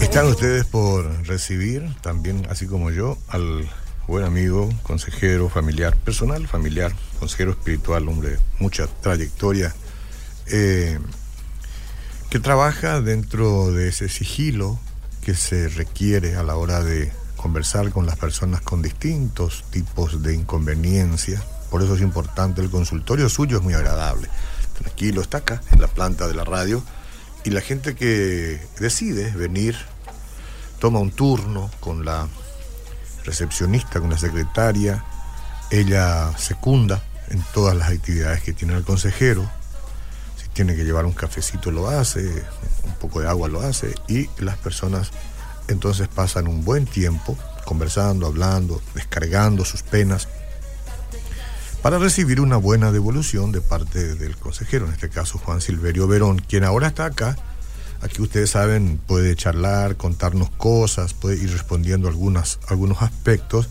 Están ustedes por recibir también, así como yo, al buen amigo, consejero familiar, personal, familiar, consejero espiritual, hombre de mucha trayectoria, eh, que trabaja dentro de ese sigilo que se requiere a la hora de conversar con las personas con distintos tipos de inconveniencias. Por eso es importante, el consultorio suyo es muy agradable. Tranquilo, está acá, en la planta de la radio, y la gente que decide venir toma un turno con la recepcionista, con la secretaria, ella secunda en todas las actividades que tiene el consejero, si tiene que llevar un cafecito lo hace, un poco de agua lo hace, y las personas entonces pasan un buen tiempo conversando, hablando, descargando sus penas, para recibir una buena devolución de parte del consejero, en este caso Juan Silverio Verón, quien ahora está acá. Aquí ustedes saben, puede charlar, contarnos cosas, puede ir respondiendo algunas, algunos aspectos,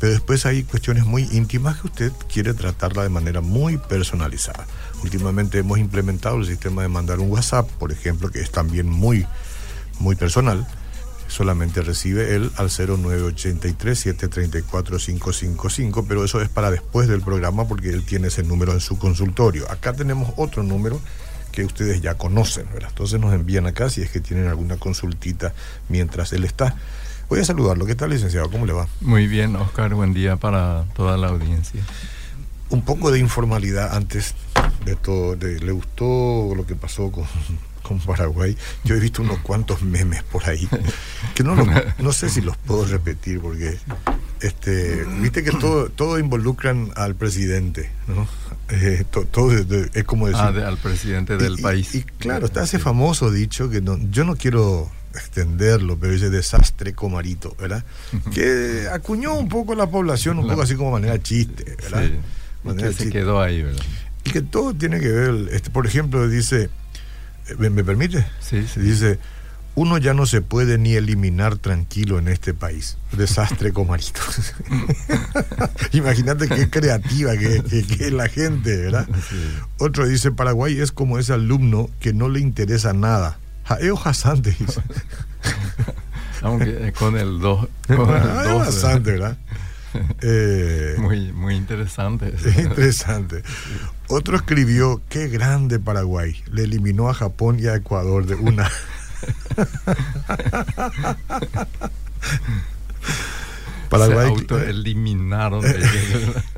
pero después hay cuestiones muy íntimas que usted quiere tratarla de manera muy personalizada. Últimamente hemos implementado el sistema de mandar un WhatsApp, por ejemplo, que es también muy, muy personal solamente recibe él al 0983-734-555, pero eso es para después del programa porque él tiene ese número en su consultorio. Acá tenemos otro número que ustedes ya conocen, ¿verdad? Entonces nos envían acá si es que tienen alguna consultita mientras él está. Voy a saludarlo. ¿Qué tal, licenciado? ¿Cómo le va? Muy bien, Oscar. Buen día para toda la audiencia. Un poco de informalidad antes de todo. ¿Le gustó lo que pasó con, con Paraguay, yo he visto unos cuantos memes por ahí, que no, no sé si los puedo repetir porque este, viste que todo, todo involucran al presidente, ¿no? Eh, todo es como decir... Ah, al presidente del país. Y, claro, está ese famoso dicho que no, yo no quiero extenderlo, pero ese desastre comarito, ¿verdad? Que acuñó un poco la población, un poco así como manera chiste, ¿verdad? que se quedó ahí, ¿verdad? Y que todo tiene que ver, este, por ejemplo, dice ¿Me, permite? Sí, sí. Dice, uno ya no se puede ni eliminar tranquilo en este país. Desastre comarito. Imagínate qué creativa que, es la gente, ¿verdad? Otro dice, Paraguay es como ese alumno que no le interesa nada. Jaeo Hasante. Aunque con el 2. Hasante, ¿verdad? Eh, muy, muy interesante. Interesante. Otro escribió, qué grande Paraguay. Le eliminó a Japón y a Ecuador de una. Paraguay Se eliminaron.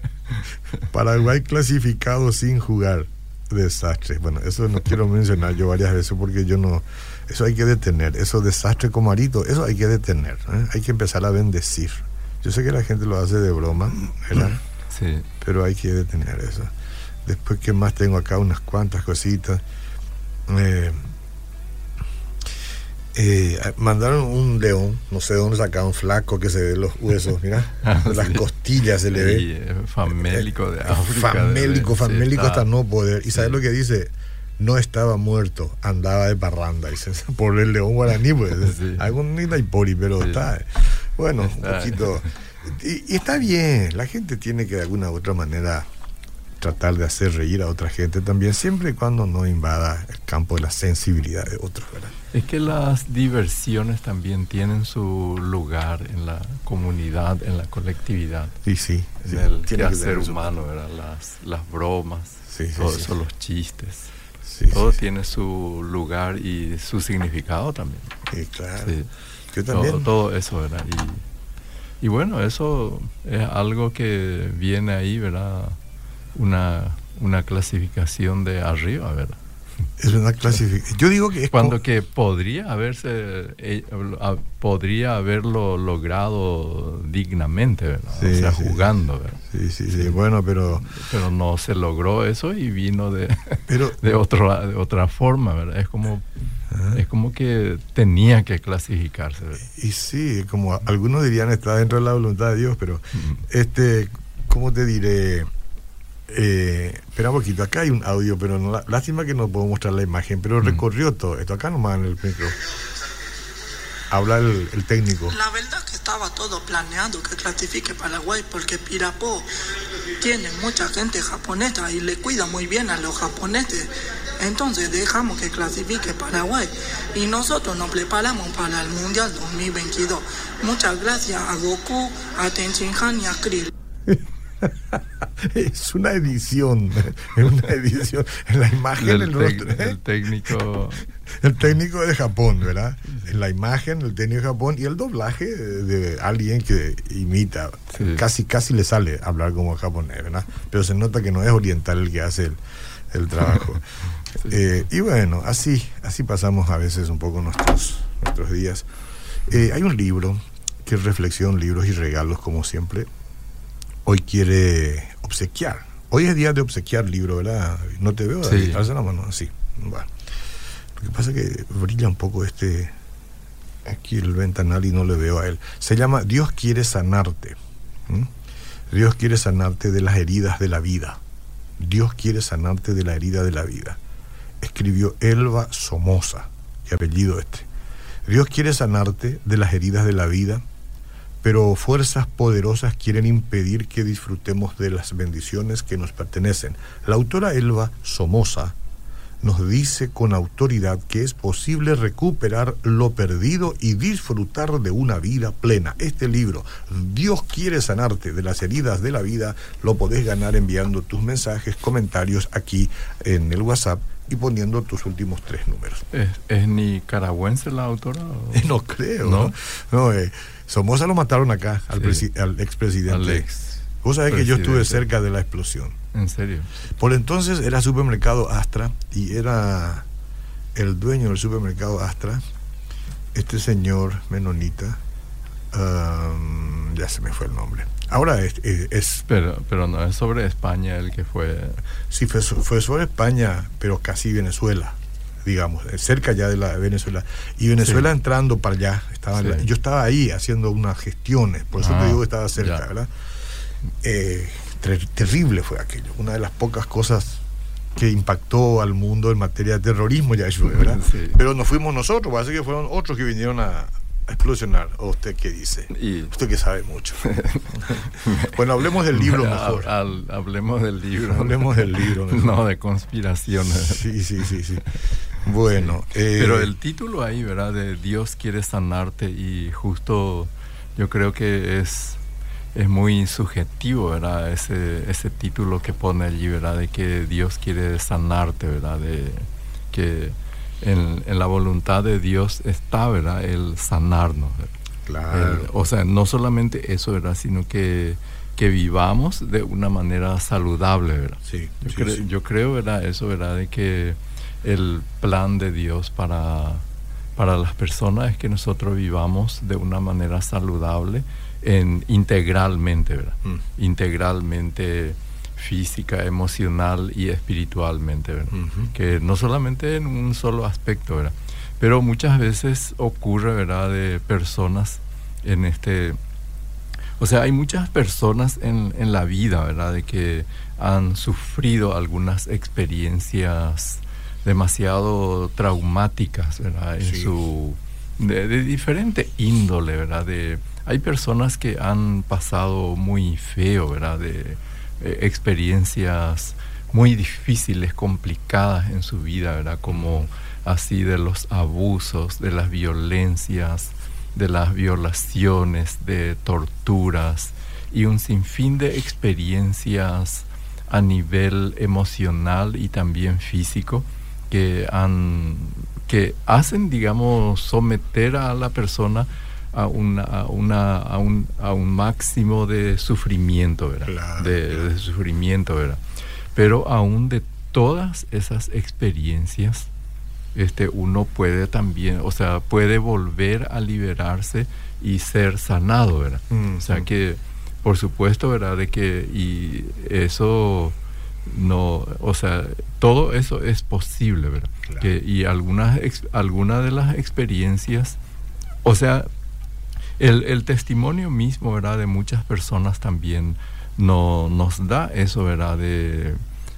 Paraguay clasificado sin jugar. Desastre. Bueno, eso no quiero mencionar yo varias veces porque yo no. Eso hay que detener. Eso desastre comarito, eso hay que detener. ¿eh? Hay que empezar a bendecir. Yo sé que la gente lo hace de broma, ¿verdad? Sí. Pero hay que detener eso. Después, ¿qué más tengo acá? Unas cuantas cositas. Eh, eh, mandaron un león, no sé dónde sacaron, flaco que se ve los huesos, mira, ah, las costillas se le ve. Eh, famélico de África. Famélico, famélico hasta no poder. ¿Y sabes lo que dice? No estaba muerto, andaba de parranda, dice, por el león guaraní, pues. Algún pori, pero está. Bueno, un poquito. Y, está bien, la gente tiene que de alguna u otra manera tratar de hacer reír a otra gente también, siempre y cuando no invada el campo de la sensibilidad de otros, ¿verdad? Es que las diversiones también tienen su lugar en la comunidad, en la colectividad. Sí, sí. En el quehacer humano, ¿verdad? Las, las bromas, sí, todo eso, los chistes. todo tiene su lugar y su significado también. Sí, claro. Todo, eso, ¿verdad? Y, bueno, eso es algo que viene ahí, ¿verdad? Una, una clasificación de arriba, ¿verdad? Es una clasificación. Yo digo que es cuando que podría haberse eh, podría haberlo logrado dignamente, ¿verdad? o sea, jugando, ¿verdad? Sí, sí, sí, Bueno, pero pero no se logró eso y vino de pero, de otro de otra forma, ¿verdad? Es como es como que tenía que clasificarse. Y sí, como algunos dirían, está dentro de la voluntad de Dios, pero, este, ¿cómo te diré? Eh, espera un poquito, acá hay un audio, pero no, lástima que no puedo mostrar la imagen, pero recorrió todo esto. Acá nomás en el micro. Habla el, el, técnico. La verdad que estaba todo planeado que clasifique Paraguay porque Pirapó tiene mucha gente japonesa y le cuida muy bien a los japoneses. Entonces dejamos que clasifique Paraguay y nosotros nos preparamos para el Mundial 2022. Muchas gracias a Goku, a Tenshinhan y a Krill. es una edición, es una edición. En la imagen el, rostro, el técnico. El técnico de Japón, ¿verdad? En la imagen, el técnico de Japón y el doblaje de alguien que imita. Sí. Casi, casi le sale hablar como japonés, ¿verdad? Pero se nota que no es oriental el que hace el, el trabajo. sí. eh, y bueno, así, así pasamos a veces un poco nuestros, nuestros días. Eh, hay un libro que es reflexión, libros y regalos, como siempre, hoy quiere obsequiar. Hoy es día de obsequiar libro, ¿verdad? No te veo, Sí. alza la mano. Bueno. Lo que pasa es que brilla un poco este aquí el ventanal y no le veo a él. Se llama Dios quiere sanarte. ¿Mm? Dios quiere sanarte de las heridas de la vida. Dios quiere sanarte de la herida de la vida. Escribió Elba Somoza, qué apellido este. Dios quiere sanarte de las heridas de la vida, pero fuerzas poderosas quieren impedir que disfrutemos de las bendiciones que nos pertenecen. La autora Elba Somoza nos dice con autoridad que es posible recuperar lo perdido y disfrutar de una vida plena. Este libro, Dios quiere sanarte de las heridas de la vida, lo podés ganar enviando tus mensajes, comentarios aquí en el WhatsApp y poniendo tus últimos tres números. ¿Es, es nicaragüense la autora? O? No creo. No, no eh, Somoza lo mataron acá, al, sí. al expresidente. Ex Vos sabés que yo estuve cerca de la explosión. ¿En serio? Por entonces era supermercado Astra y era el dueño del supermercado Astra, este señor menonita, um, ya se me fue el nombre. Ahora es, es, es, pero pero no es sobre España el que fue sí fue, fue sobre España pero casi Venezuela digamos cerca ya de la Venezuela y Venezuela sí. entrando para allá estaba sí. la, yo estaba ahí haciendo unas gestiones por eso ah, te digo que estaba cerca ya. verdad eh, ter terrible fue aquello una de las pocas cosas que impactó al mundo en materia de terrorismo ya eso verdad sí. pero no fuimos nosotros parece que fueron otros que vinieron a explosionar. ¿O usted qué dice? Y... Usted que sabe mucho. bueno, hablemos del libro mejor. Al, al, hablemos del libro. Hablemos del libro. Mejor. No de conspiraciones. Sí, sí, sí, sí. Bueno. Eh... Pero el título ahí, ¿verdad? De Dios quiere sanarte y justo yo creo que es es muy subjetivo, ¿verdad? Ese, ese título que pone allí, ¿verdad? De que Dios quiere sanarte, ¿verdad? De que en, en, la voluntad de Dios está, ¿verdad? El sanarnos. ¿verdad? Claro. El, o sea, no solamente eso, ¿verdad? Sino que, que vivamos de una manera saludable, ¿verdad? Sí, yo, sí, cre sí. yo creo, ¿verdad? Eso, ¿verdad? De que el plan de Dios para, para las personas es que nosotros vivamos de una manera saludable en, integralmente, ¿verdad? Mm. Integralmente física, emocional y espiritualmente, ¿verdad? Uh -huh. Que no solamente en un solo aspecto, ¿verdad? Pero muchas veces ocurre, ¿verdad? De personas en este... O sea, hay muchas personas en, en la vida, ¿verdad? De que han sufrido algunas experiencias demasiado traumáticas, ¿verdad? En Sí. su... De, de diferente índole, ¿verdad? De, hay personas que han pasado muy feo, ¿verdad? De, eh, experiencias muy difíciles, complicadas en su vida, ¿verdad? Como así de los abusos, de las violencias, de las violaciones, de torturas y un sinfín de experiencias a nivel emocional y también físico que han que hacen digamos someter a la persona a, una, a, una, a, un, a un máximo de sufrimiento, ¿verdad? Claro, de, claro. de, sufrimiento, ¿verdad? Pero aún de todas esas experiencias, este, uno puede también, o sea, puede volver a liberarse y ser sanado, ¿verdad? Mm, o sea mm. que, por supuesto, ¿verdad? De que, y eso no, o sea, todo eso es posible, ¿verdad? Claro. Que, y algunas, algunas de las experiencias, o sea, el, el, testimonio mismo, ¿verdad? De muchas personas también no, nos da eso, ¿verdad? De,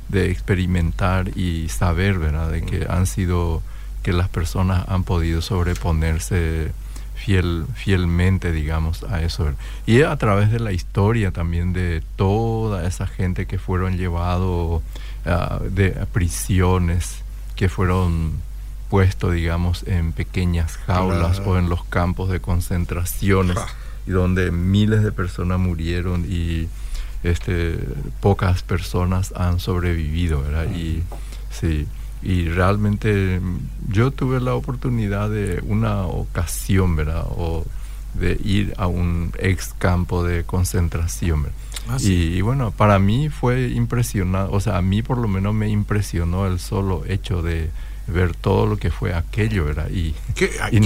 de, experimentar y saber, ¿verdad? De que han sido, que las personas han podido sobreponerse fiel, fielmente, digamos, a eso. Y a través de la historia también de toda esa gente que fueron llevados ah, de prisiones, que fueron puestos, digamos, en pequeñas jaulas o en los campos de concentraciones, y donde miles de personas murieron y este, pocas personas han sobrevivido, ¿verdad? Y sí y realmente yo tuve la oportunidad de una ocasión, ¿verdad? O de ir a un ex campo de concentración. Ah, y, bueno, para mí fue impresionante, o sea, a mí por lo menos me impresionó el solo hecho de ver todo lo que fue aquello, ¿verdad? Y, ¿Qué, hay,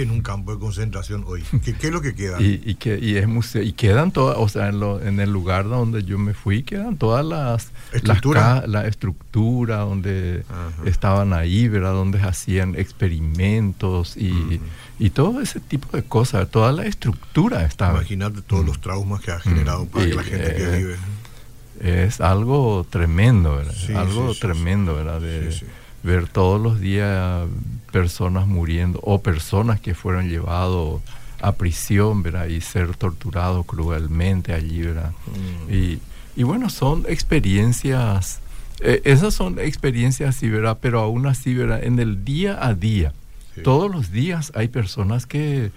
en un, campo de concentración hoy? ¿Qué, es lo que queda? Y, que, y, es museo, y quedan todas, o sea, en, lo, en el lugar donde yo me fui, quedan todas las... ¿Estructura? la estructura donde estaban ahí, ¿verdad? Donde hacían experimentos y, y todo ese tipo de cosas, toda la estructura estaba. Imagínate todos los traumas que ha generado para la gente que vive. Es algo tremendo, ¿verdad? algo tremendo, ¿verdad? De, ver todos los días personas muriendo o personas que fueron llevados a prisión, ¿verdad? Y ser torturados cruelmente allí, ¿verdad? Mm. Y, y, bueno, son experiencias, eh, esas son experiencias así, ¿verdad? Pero aún así, ¿verdad? En el día a día, todos los días hay personas que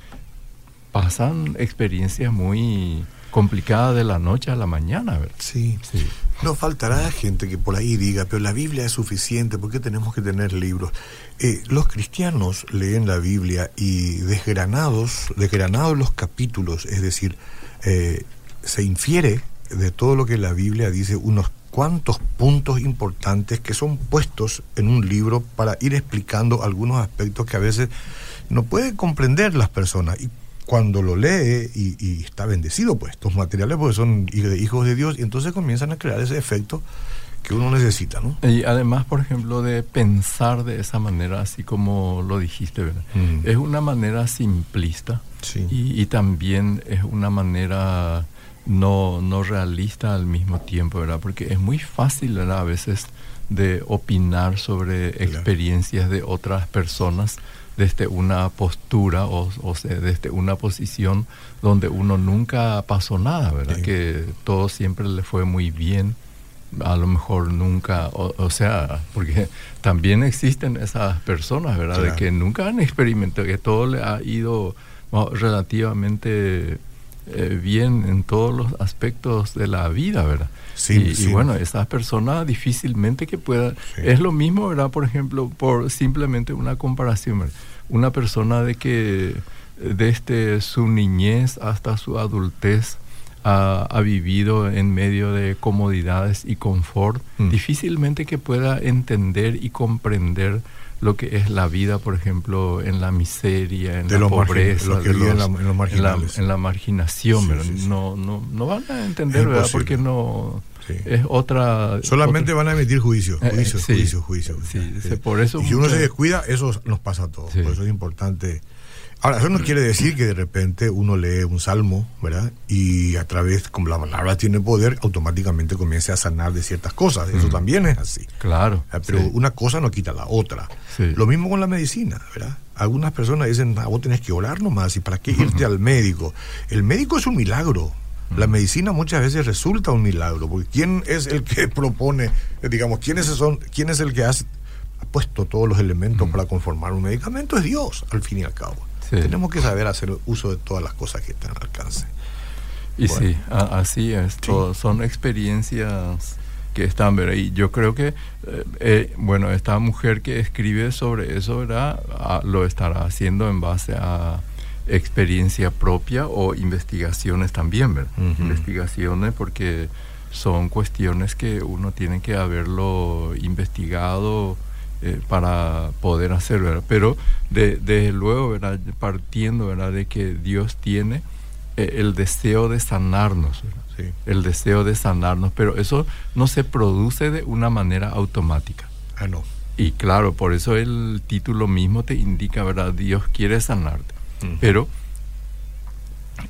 pasan experiencias muy complicada de la noche a la mañana. ¿verdad? Sí. sí. No faltará gente que por ahí diga, pero la Biblia es suficiente, ¿por qué tenemos que tener libros? Eh, los cristianos leen la Biblia y desgranados, desgranados los capítulos, es decir, eh, se infiere de todo lo que la Biblia dice unos cuantos puntos importantes que son puestos en un libro para ir explicando algunos aspectos que a veces no pueden comprender las personas. Y cuando lo lee y, está bendecido, pues estos materiales porque son hijos de Dios y entonces comienzan a crear ese efecto que uno necesita, ¿no? Y además, por ejemplo, de pensar de esa manera, así como lo dijiste, ¿verdad? Es una manera simplista y, también es una manera no, no realista al mismo tiempo, ¿verdad? Porque es muy fácil, ¿verdad? A veces de opinar sobre experiencias de otras personas desde una postura o, o sea, desde una posición donde uno nunca pasó nada, ¿verdad? Que todo siempre le fue muy bien, a lo mejor nunca, o, sea, porque también existen esas personas, ¿verdad? De que nunca han experimentado, que todo le ha ido relativamente eh, bien en todos los aspectos de la vida, ¿verdad? Sí, y, bueno, esas personas difícilmente que puedan... Es lo mismo, ¿verdad? Por ejemplo, por simplemente una comparación, una persona de que desde su niñez hasta su adultez ha, vivido en medio de comodidades y confort, mm. difícilmente que pueda entender y comprender lo que es la vida, por ejemplo, en la miseria, en la pobreza, en, la, marginación, no, no, no van a entender, ¿verdad? Porque no es otra... Solamente van a emitir juicio, eh, juicio, juicio, juicio, por eso y si uno se descuida, eso nos pasa a todos. Por eso es importante Ahora, eso no quiere decir que de repente uno lee un salmo, ¿verdad? Y a través, como la palabra tiene poder, automáticamente comience a sanar de ciertas cosas. Eso también es así. Claro. Ah, pero una cosa no quita la otra. Lo mismo con la medicina, ¿verdad? Algunas personas dicen, ah, vos tenés que orar nomás, ¿y para qué irte al médico? El médico es un milagro. La medicina muchas veces resulta un milagro, porque ¿quién es el que propone, digamos, quién es, son, quién es el que ha puesto todos los elementos para conformar un medicamento? Es Dios, al fin y al cabo. Tenemos que saber hacer uso de todas las cosas que están al alcance. Y sí, así es. son experiencias que están, ¿verdad? Y yo creo que, eh, eh, bueno, esta mujer que escribe sobre eso, ¿verdad? Ah, lo estará haciendo en base a experiencia propia o investigaciones también, ¿verdad? Investigaciones porque son cuestiones que uno tiene que haberlo investigado eh, para poder hacer, ¿verdad? Pero desde luego, ¿verdad? Partiendo, ¿verdad? De que Dios tiene eh, el deseo de sanarnos, El deseo de sanarnos, pero eso no se produce de una manera automática. Ah, no. Y claro, por eso el título mismo te indica, ¿verdad? Dios quiere sanarte. Pero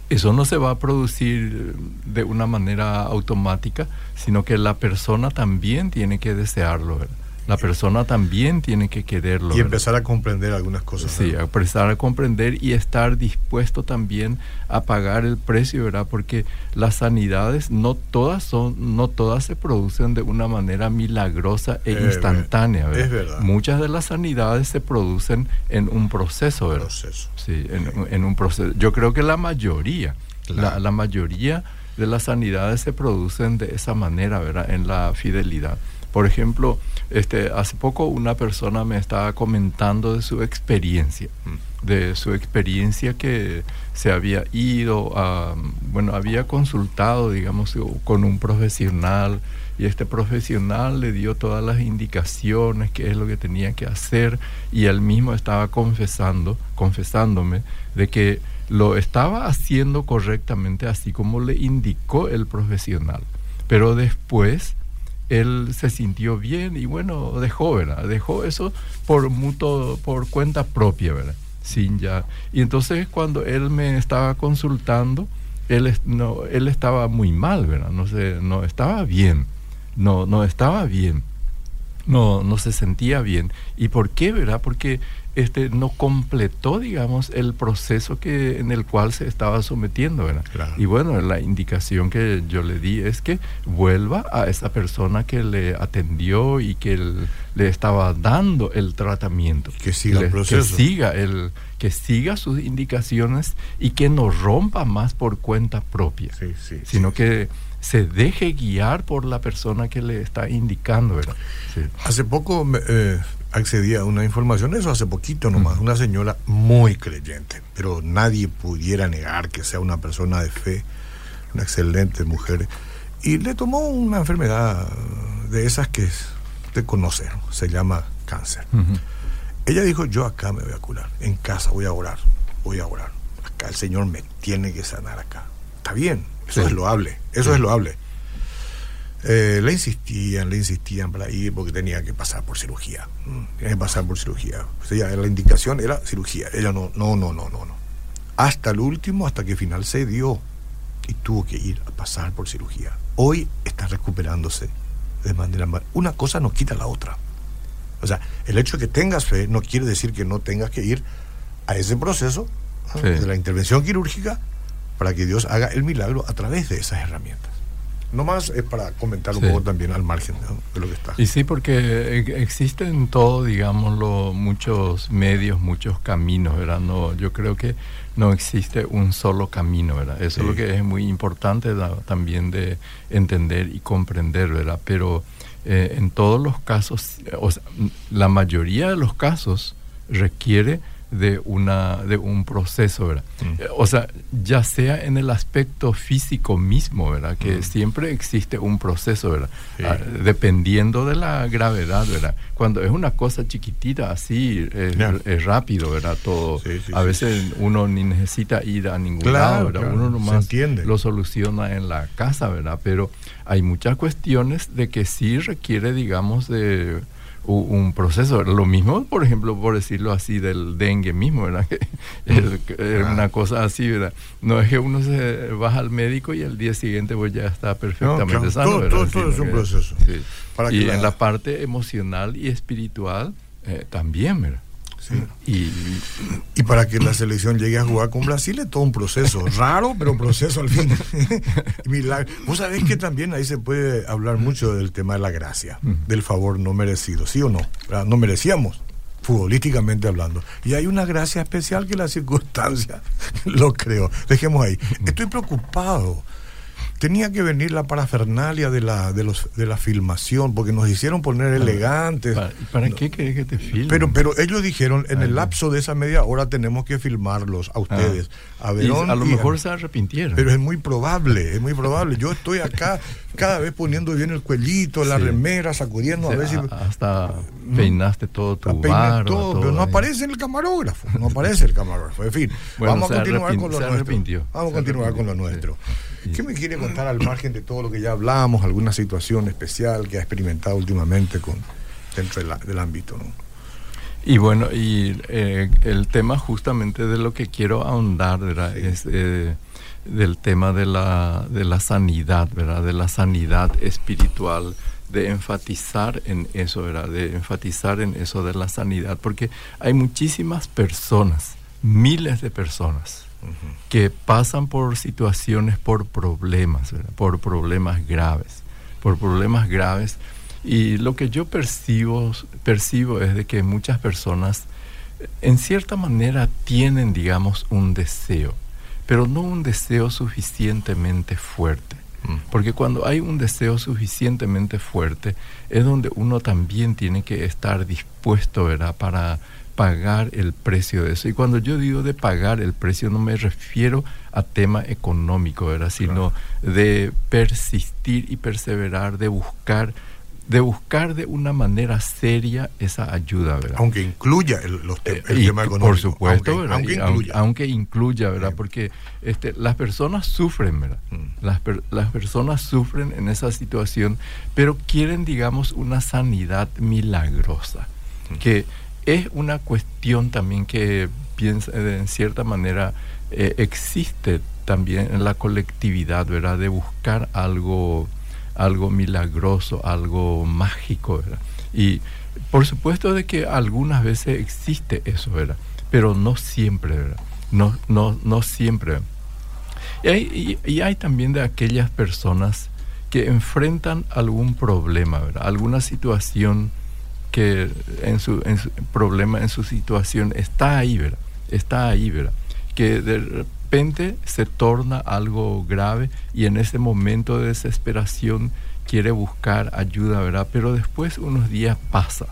eso no se va a producir de una manera automática, sino que la persona también tiene que desearlo, ¿verdad? La persona también tiene que quererlo. Y empezar a comprender algunas cosas. Sí, empezar a comprender y estar dispuesto también a pagar el precio, ¿verdad? Porque las sanidades no todas son, no todas se producen de una manera milagrosa e instantánea, ¿verdad? Es verdad. Muchas de las sanidades se producen en un proceso, ¿verdad? Proceso. Sí, en, un proceso. Yo creo que la mayoría, la, la mayoría de las sanidades se producen de esa manera, ¿verdad? En la fidelidad. Por ejemplo, este, hace poco una persona me estaba comentando de su experiencia, de su experiencia que se había ido bueno, había consultado, digamos, con un profesional y este profesional le dio todas las indicaciones, qué es lo que tenía que hacer y él mismo estaba confesando, confesándome de que lo estaba haciendo correctamente así como le indicó el profesional. Pero después él se sintió bien y bueno, dejó, ¿verdad? Dejó eso por mutuo, por cuenta propia, ¿verdad? Sin ya. Y entonces cuando él me estaba consultando, él, no, él estaba muy mal, ¿verdad? No, sé, no estaba bien, no, no estaba bien, no, no se sentía bien. ¿Y por qué, verdad? Porque este, no completó, digamos, el proceso que, en el cual se estaba sometiendo. ¿verdad? Y bueno, la indicación que yo le di es que vuelva a esa persona que le atendió y que le estaba dando el tratamiento. Que siga el proceso. Que siga, el, que siga sus indicaciones y que no rompa más por cuenta propia, sino que se deje guiar por la persona que le está indicando. ¿verdad? Hace poco eh, accedí a una información, eso hace poquito nomás, una señora muy creyente, pero nadie pudiera negar que sea una persona de fe, una excelente mujer, y le tomó una enfermedad de esas que usted conoce, se llama cáncer. Ella dijo, yo acá me voy a curar, en casa voy a orar, voy a orar, acá el Señor me tiene que sanar acá. Está bien, eso es loable, eso es loable eh, le insistían, le insistían para ir porque tenía que pasar por cirugía. Mm, tenía que pasar por cirugía. O sea, la indicación era cirugía. Ella no, no, no, no, no, no. Hasta el último, hasta que al final se dio y tuvo que ir a pasar por cirugía. Hoy está recuperándose de manera mal. Una cosa no quita la otra. O sea, el hecho de que tengas fe no quiere decir que no tengas que ir a ese proceso de la intervención quirúrgica para que Dios haga el milagro a través de esas herramientas. No más es para comentar un poco también al margen de lo que está. Y sí, porque existen todo, digámoslo, muchos medios, muchos caminos, ¿verdad? No, yo creo que no existe un solo camino, ¿verdad? Eso es lo que es muy importante también de entender y comprender, ¿verdad? Pero eh, en todos los casos, o sea, la mayoría de los casos requiere de, una, de un proceso, ¿verdad? Mm. O sea, ya sea en el aspecto físico mismo, ¿verdad? Que mm. siempre existe un proceso, ¿verdad? Ah, dependiendo de la gravedad, ¿verdad? Cuando es una cosa chiquitita así, es, rápido, ¿verdad? Todo. a veces uno ni necesita ir a ningún lado, ¿verdad? Uno nomás lo soluciona en la casa, ¿verdad? Pero hay muchas cuestiones de que sí requiere, digamos, de un proceso. Lo mismo, por ejemplo, por decirlo así, del dengue mismo, ¿verdad? es, una cosa así, ¿verdad? No es que uno se baja al médico y el día siguiente pues ya está perfectamente sano. Todo, todo, es un proceso. y en la parte emocional y espiritual eh, también, ¿verdad? Y, y, para que la selección llegue a jugar con Brasil es todo un proceso, raro, pero proceso al fin. Vos sabés que también ahí se puede hablar mucho del tema de la gracia, del favor no merecido, ¿sí o no? No merecíamos, futbolísticamente hablando. Y hay una gracia especial que la circunstancia lo creo. Dejemos ahí. Estoy preocupado tenía que venir la parafernalia de la, de los, de la filmación, porque nos hicieron poner elegantes. ¿Para, qué querés que te filmen? Pero, pero ellos dijeron, en el lapso de esa media hora tenemos que filmarlos a ustedes. Ah. A, a lo mejor se arrepintieron. Pero es muy probable, es muy probable. Yo estoy acá cada vez poniendo bien el cuellito, la remera, sacudiendo a ver si... Hasta peinaste todo tu barba, todo, pero no aparece el camarógrafo, no aparece el camarógrafo. En fin, vamos a continuar con lo nuestro. Vamos a continuar con lo nuestro. ¿Qué me quiere contar al margen de todo lo que ya hablamos? ¿Alguna situación especial que ha experimentado últimamente con, dentro del ámbito? ¿no? Y bueno, y eh, el tema justamente de lo que quiero ahondar es eh, del tema de la, de la sanidad, ¿verdad? de la sanidad espiritual de enfatizar en eso, ¿verdad? De enfatizar en eso de la sanidad, porque hay muchísimas personas, miles de personas, que pasan por situaciones, por problemas, por problemas graves, por problemas graves. Y lo que yo percibo, percibo es de que muchas personas, en cierta manera, tienen, digamos, un deseo, pero no un deseo suficientemente fuerte. Mm. Porque cuando hay un deseo suficientemente fuerte, es donde uno también tiene que estar dispuesto, ¿verdad?, para pagar el precio de eso. Y cuando yo digo de pagar el precio, no me refiero a tema económico, ¿verdad? sino de persistir y perseverar, de buscar de buscar de una manera seria esa ayuda, ¿verdad? Aunque incluya el, los eh, tema económico. Por supuesto, aunque, Aunque, incluya. Aunque, incluya, ¿verdad? Porque este, las personas sufren, ¿verdad? Mm. Las, las personas sufren en esa situación, pero quieren, digamos, una sanidad milagrosa, mm. que es una cuestión también que piensa, en cierta manera eh, existe también en la colectividad, ¿verdad? De buscar algo, algo milagroso, algo mágico, ¿verdad? Y por supuesto de que algunas veces existe eso, ¿verdad? Pero no siempre, ¿verdad? No, no, no siempre. Y hay, y hay también de aquellas personas que enfrentan algún problema, ¿verdad? Alguna situación que en su, problema, en su situación, está ahí, ¿verdad? Está ahí, ¿verdad? Que de repente se torna algo grave y en ese momento de desesperación quiere buscar ayuda, ¿verdad? Pero después unos días pasa,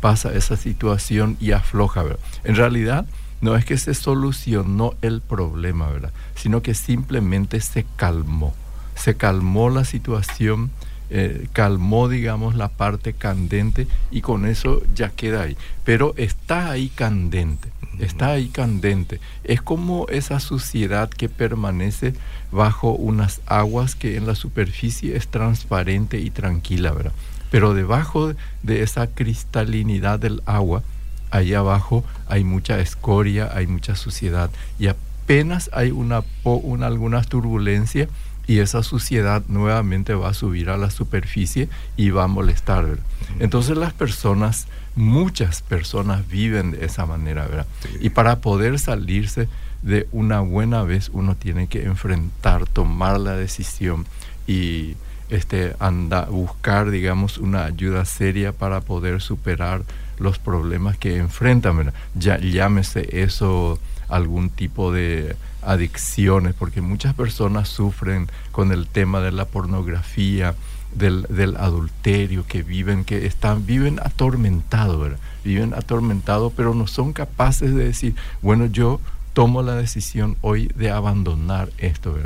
pasa esa situación y afloja, ¿verdad? En realidad no es que se solucionó el problema, ¿verdad? Sino que simplemente se calmó, se calmó la situación eh, calmó, digamos, la parte candente y con eso ya queda ahí. Pero está ahí candente, está ahí candente. Es como esa suciedad que permanece bajo unas aguas que en la superficie es transparente y tranquila, ¿verdad? Pero debajo de esa cristalinidad del agua, ahí abajo hay mucha escoria, hay mucha suciedad y apenas hay una, una algunas turbulencias y esa suciedad nuevamente va a subir a la superficie y va a molestar. Entonces las personas, muchas personas viven de esa manera, ¿verdad? Y para poder salirse de una buena vez uno tiene que enfrentar, tomar la decisión y este anda, buscar, digamos, una ayuda seria para poder superar los problemas que enfrentan, Ya llámese eso algún tipo de adicciones, porque muchas personas sufren con el tema de la pornografía, del, del adulterio, que viven, que están, viven atormentados, Viven atormentados, pero no son capaces de decir, bueno, yo tomo la decisión hoy de abandonar esto.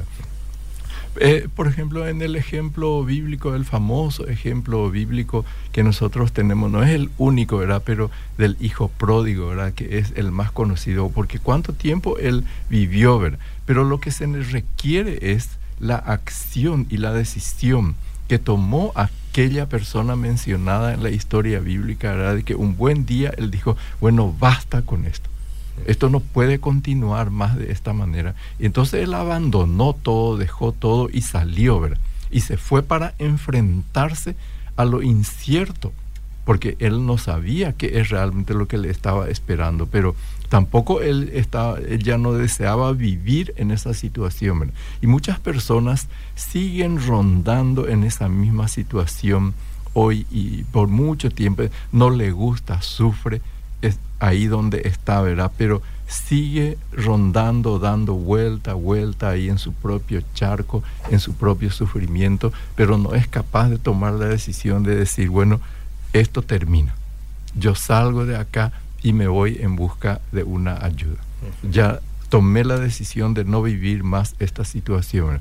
Eh, por ejemplo, en el ejemplo bíblico, el famoso ejemplo bíblico que nosotros tenemos, no es el único, ¿verdad? Pero del hijo pródigo, ¿verdad? Que es el más conocido, porque cuánto tiempo él vivió, ¿verdad? Pero lo que se le requiere es la acción y la decisión que tomó aquella persona mencionada en la historia bíblica, ¿verdad? De que un buen día él dijo, bueno, basta con esto esto no puede continuar más de esta manera. Y entonces él abandonó todo, dejó todo y salió, ¿verdad? Y se fue para enfrentarse a lo incierto, porque él no sabía qué es realmente lo que le estaba esperando, pero tampoco él, estaba, él ya no deseaba vivir en esa situación. ¿verdad? Y muchas personas siguen rondando en esa misma situación hoy y por mucho tiempo no le gusta, sufre es ahí donde está, ¿verdad? Pero sigue rondando, dando vuelta, vuelta ahí en su propio charco, en su propio sufrimiento, pero no es capaz de tomar la decisión de decir, bueno, esto termina. Yo salgo de acá y me voy en busca de una ayuda. Ya tomé la decisión de no vivir más esta situación.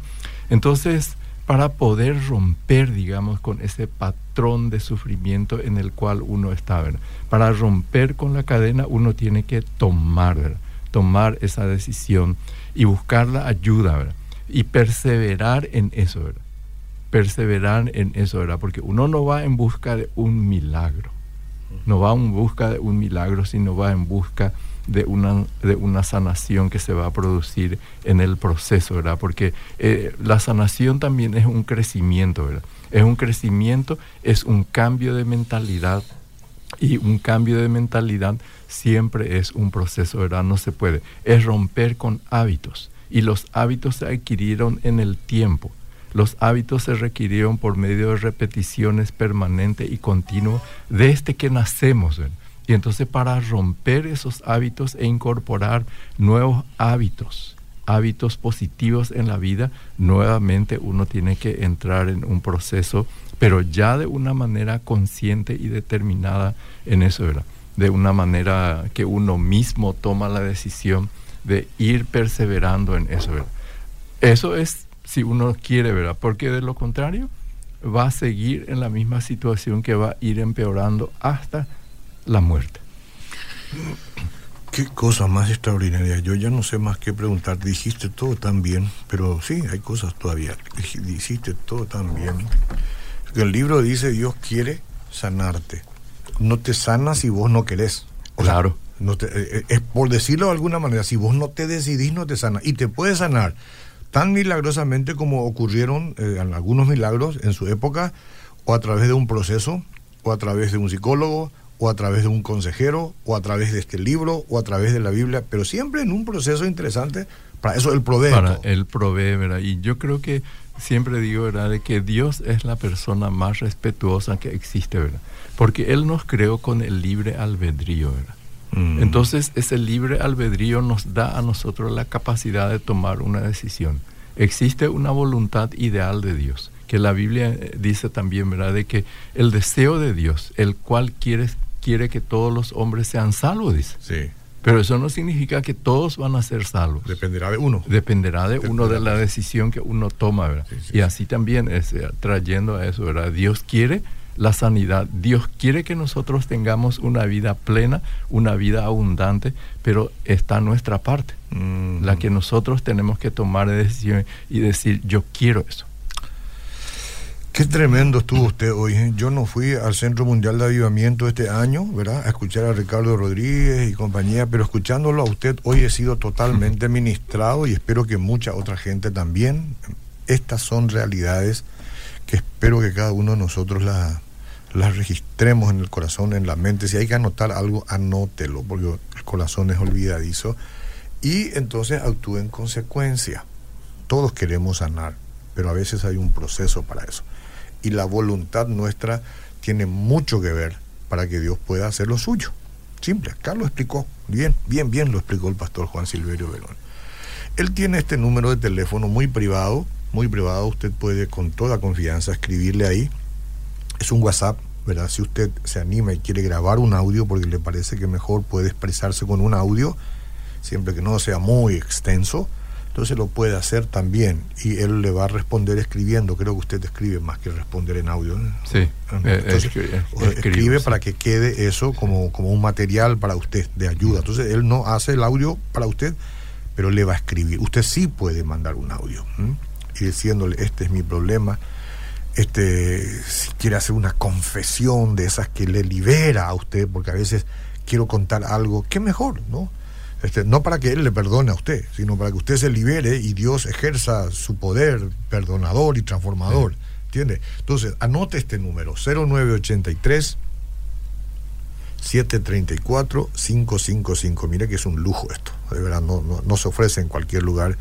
Entonces, para poder romper, digamos, con ese patrón de sufrimiento en el cual uno está. Para romper con la cadena uno tiene que tomar, tomar esa decisión y buscar la ayuda ¿verdad? y perseverar en eso. ¿verdad? Perseverar en eso, ¿verdad? porque uno no va en busca de un milagro. No va en busca de un milagro, sino va en busca de una, de una sanación que se va a producir en el proceso, ¿verdad? Porque eh, la sanación también es un crecimiento, ¿verdad? Es un crecimiento, es un cambio de mentalidad y un cambio de mentalidad siempre es un proceso, ¿verdad? No se puede. Es romper con hábitos y los hábitos se adquirieron en el tiempo. Los hábitos se requirieron por medio de repeticiones permanentes y continuas desde que nacemos. ¿verdad? Y entonces para romper esos hábitos e incorporar nuevos hábitos, hábitos positivos en la vida, nuevamente uno tiene que entrar en un proceso, pero ya de una manera consciente y determinada en eso, ¿verdad? De una manera que uno mismo toma la decisión de ir perseverando en eso, ¿verdad? Eso es si uno quiere, ¿verdad? Porque de lo contrario va a seguir en la misma situación que va a ir empeorando hasta la muerte. Qué cosa más extraordinaria. Yo ya no sé más qué preguntar. Dijiste todo tan bien, pero sí, hay cosas todavía. Dijiste todo tan bien. El libro dice Dios quiere sanarte. No te sana si vos no querés. claro. no te, eh, eh, es por decirlo de alguna manera, si vos no te decidís, no te sana. Y te puede sanar tan milagrosamente como ocurrieron eh, algunos milagros en su época, o a través de un proceso, o a través de un psicólogo, o a través de un consejero, o a través de este libro, o a través de la Biblia, pero siempre en un proceso interesante. Para eso él provee. Para él provee, ¿verdad? Y yo creo que siempre digo, ¿verdad?, de que Dios es la persona más respetuosa que existe, ¿verdad? Porque Él nos creó con el libre albedrío, ¿verdad? Mm. Entonces, ese libre albedrío nos da a nosotros la capacidad de tomar una decisión. Existe una voluntad ideal de Dios, que la Biblia eh, dice también, ¿verdad?, de que el deseo de Dios, el cual quiere quiere que todos los hombres sean salvos, dice. Sí. Pero eso no significa que todos van a ser salvos. Dependerá de uno. Dependerá de uno, de la decisión que uno toma, ¿verdad? Y así también, es, eh, trayendo a eso, ¿verdad? Dios quiere la sanidad. Dios quiere que nosotros tengamos una vida plena, una vida abundante, pero está nuestra parte, mm. la que nosotros tenemos que tomar decisión y decir, yo quiero eso. Qué tremendo estuvo usted hoy. ¿eh? Yo no fui al Centro Mundial de Avivamiento este año, ¿verdad? A escuchar a Ricardo Rodríguez y compañía, pero escuchándolo a usted hoy he sido totalmente ministrado y espero que mucha otra gente también. Estas son realidades que espero que cada uno de nosotros las, las registremos en el corazón, en la mente. Si hay que anotar algo, anótelo, porque el corazón es olvidadizo. Y entonces actúe en consecuencia. Todos queremos sanar, pero a veces hay un proceso para eso y la voluntad nuestra tiene mucho que ver para que Dios pueda hacer lo suyo. Simple, acá lo explicó. Bien, bien, bien lo explicó el pastor Juan Silverio Verón. Él tiene este número de teléfono muy privado, muy privado, usted puede con toda confianza escribirle ahí. Es un WhatsApp, ¿verdad? Si usted se anima y quiere grabar un audio porque le parece que mejor puede expresarse con un audio, siempre que no sea muy extenso, entonces lo puede hacer también y él le va a responder escribiendo. Creo que usted escribe más que responder en audio. Sí. Entonces, escribe, para que quede eso como, como un material para usted de ayuda. Entonces él no hace el audio para usted, pero le va a escribir. Usted sí puede mandar un audio y diciéndole, este es mi problema. Este, si quiere hacer una confesión de esas que le libera a usted, porque a veces quiero contar algo, qué mejor, ¿no? Este, no para que Él le perdone a usted, sino para que usted se libere y Dios ejerza su poder perdonador y transformador. ¿Entiende? Entonces, anote este número, 0983 734 555. Mire que es un lujo esto. De verdad, no, no, se ofrece en cualquier lugar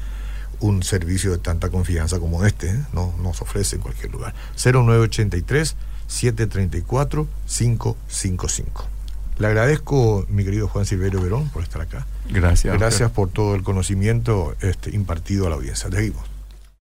un servicio de tanta confianza como este. ¿eh? No, no se ofrece en cualquier lugar. 0983 734 555. Le agradezco, mi querido Juan Silverio Verón, por estar acá. Gracias. Gracias por todo el conocimiento este, impartido a la audiencia. Seguimos.